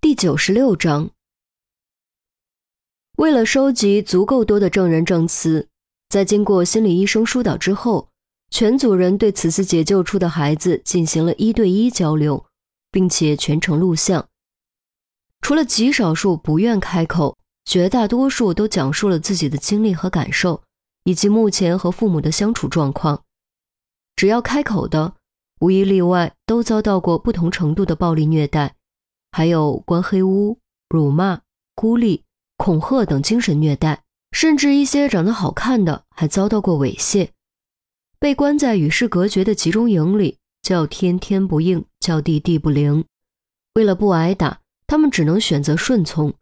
第九十六章，为了收集足够多的证人证词，在经过心理医生疏导之后，全组人对此次解救出的孩子进行了一对一交流，并且全程录像。除了极少数不愿开口，绝大多数都讲述了自己的经历和感受，以及目前和父母的相处状况。只要开口的，无一例外都遭到过不同程度的暴力虐待。还有关黑屋、辱骂、孤立、恐吓等精神虐待，甚至一些长得好看的还遭到过猥亵。被关在与世隔绝的集中营里，叫天天不应，叫地地不灵。为了不挨打，他们只能选择顺从，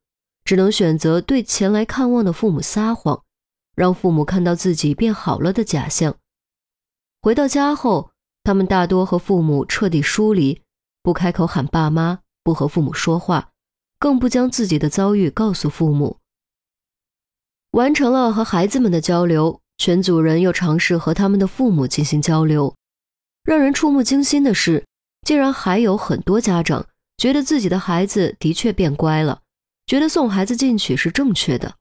只能选择对前来看望的父母撒谎，让父母看到自己变好了的假象。回到家后，他们大多和父母彻底疏离，不开口喊爸妈。不和父母说话，更不将自己的遭遇告诉父母。完成了和孩子们的交流，全组人又尝试和他们的父母进行交流。让人触目惊心的是，竟然还有很多家长觉得自己的孩子的确变乖了，觉得送孩子进去是正确的。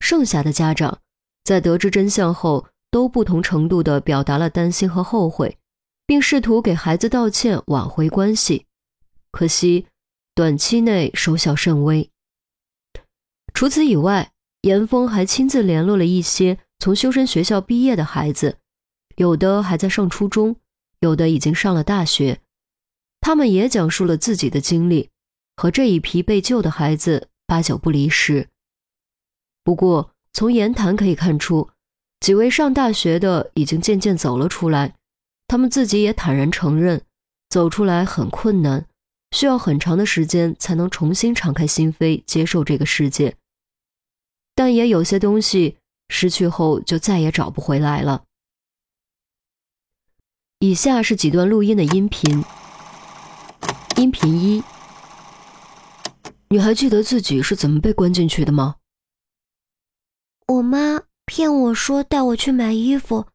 剩下的家长在得知真相后，都不同程度地表达了担心和后悔，并试图给孩子道歉，挽回关系。可惜，短期内收效甚微。除此以外，严峰还亲自联络了一些从修身学校毕业的孩子，有的还在上初中，有的已经上了大学。他们也讲述了自己的经历，和这一批被救的孩子八九不离十。不过，从言谈可以看出，几位上大学的已经渐渐走了出来，他们自己也坦然承认，走出来很困难。需要很长的时间才能重新敞开心扉接受这个世界，但也有些东西失去后就再也找不回来了。以下是几段录音的音频。音频一：你还记得自己是怎么被关进去的吗？我妈骗我说带我去买衣服，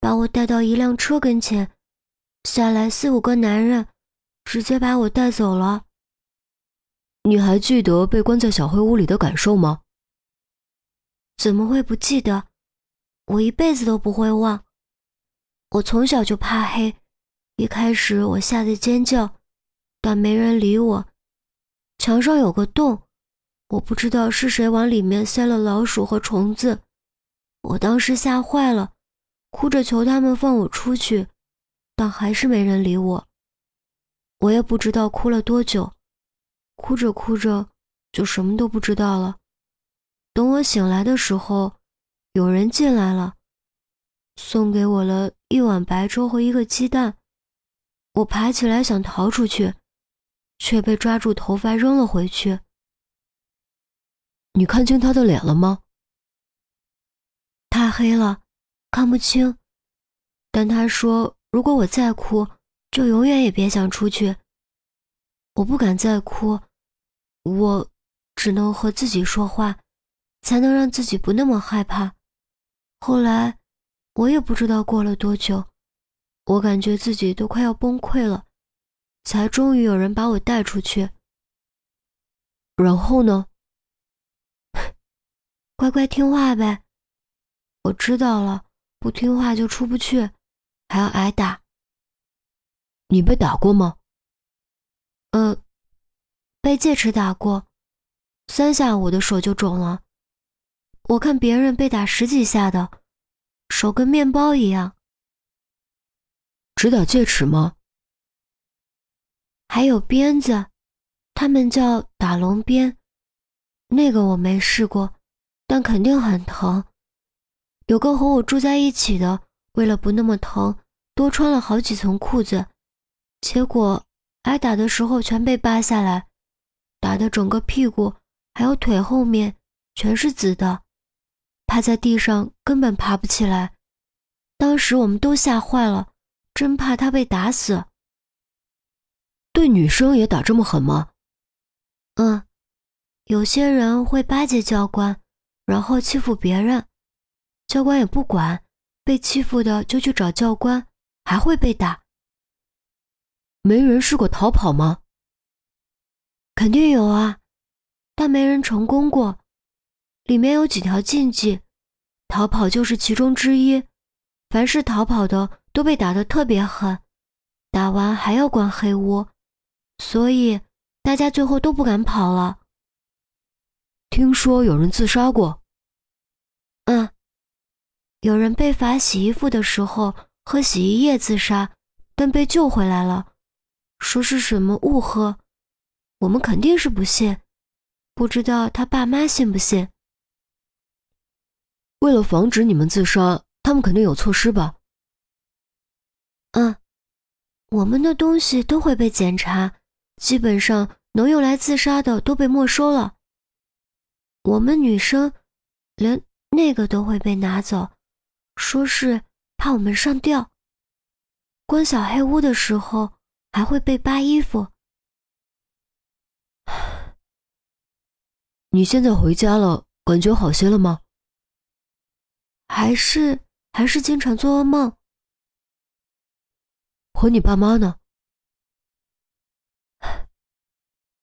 把我带到一辆车跟前，下来四五个男人。直接把我带走了。你还记得被关在小黑屋里的感受吗？怎么会不记得？我一辈子都不会忘。我从小就怕黑，一开始我吓得尖叫，但没人理我。墙上有个洞，我不知道是谁往里面塞了老鼠和虫子。我当时吓坏了，哭着求他们放我出去，但还是没人理我。我也不知道哭了多久，哭着哭着就什么都不知道了。等我醒来的时候，有人进来了，送给我了一碗白粥和一个鸡蛋。我爬起来想逃出去，却被抓住头发扔了回去。你看清他的脸了吗？太黑了，看不清。但他说，如果我再哭。就永远也别想出去。我不敢再哭，我只能和自己说话，才能让自己不那么害怕。后来，我也不知道过了多久，我感觉自己都快要崩溃了，才终于有人把我带出去。然后呢？乖乖听话呗。我知道了，不听话就出不去，还要挨打。你被打过吗？呃，被戒尺打过，三下我的手就肿了。我看别人被打十几下的，手跟面包一样。只打戒尺吗？还有鞭子，他们叫打龙鞭，那个我没试过，但肯定很疼。有个和我住在一起的，为了不那么疼，多穿了好几层裤子。结果挨打的时候全被扒下来，打的整个屁股还有腿后面全是紫的，趴在地上根本爬不起来。当时我们都吓坏了，真怕他被打死。对女生也打这么狠吗？嗯，有些人会巴结教官，然后欺负别人，教官也不管，被欺负的就去找教官，还会被打。没人试过逃跑吗？肯定有啊，但没人成功过。里面有几条禁忌，逃跑就是其中之一。凡是逃跑的都被打得特别狠，打完还要关黑屋，所以大家最后都不敢跑了。听说有人自杀过。嗯，有人被罚洗衣服的时候喝洗衣液自杀，但被救回来了，说是什么误喝。我们肯定是不信，不知道他爸妈信不信。为了防止你们自杀，他们肯定有措施吧？嗯，我们的东西都会被检查，基本上能用来自杀的都被没收了。我们女生连那个都会被拿走，说是怕我们上吊。关小黑屋的时候还会被扒衣服。你现在回家了，感觉好些了吗？还是还是经常做噩梦。和你爸妈呢？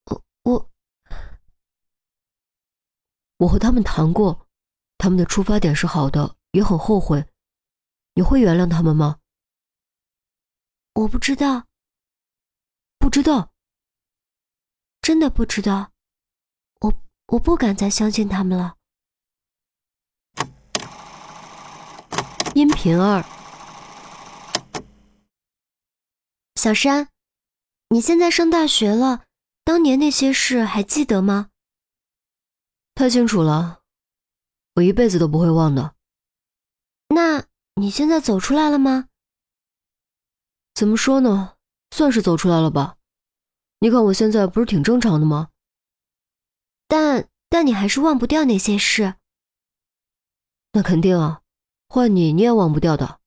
我我我和他们谈过，他们的出发点是好的，也很后悔。你会原谅他们吗？我不知道，不知道，真的不知道。我我不敢再相信他们了。音频二，小山，你现在上大学了，当年那些事还记得吗？太清楚了，我一辈子都不会忘的。那你现在走出来了吗？怎么说呢，算是走出来了吧。你看我现在不是挺正常的吗？但但你还是忘不掉那些事。那肯定啊。换你，你也忘不掉的。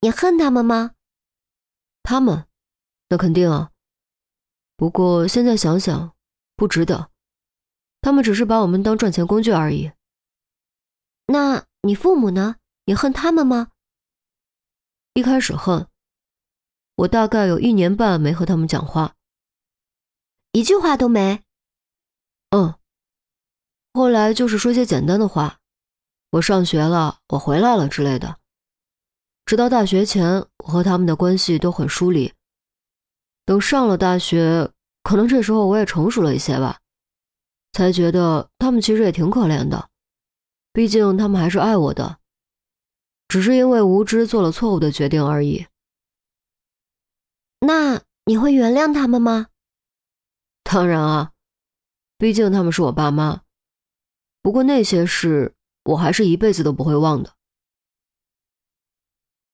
你恨他们吗？他们，那肯定啊。不过现在想想，不值得。他们只是把我们当赚钱工具而已。那你父母呢？你恨他们吗？一开始恨。我大概有一年半没和他们讲话，一句话都没。嗯。后来就是说些简单的话。我上学了，我回来了之类的。直到大学前，我和他们的关系都很疏离。等上了大学，可能这时候我也成熟了一些吧，才觉得他们其实也挺可怜的。毕竟他们还是爱我的，只是因为无知做了错误的决定而已。那你会原谅他们吗？当然啊，毕竟他们是我爸妈。不过那些事。我还是一辈子都不会忘的。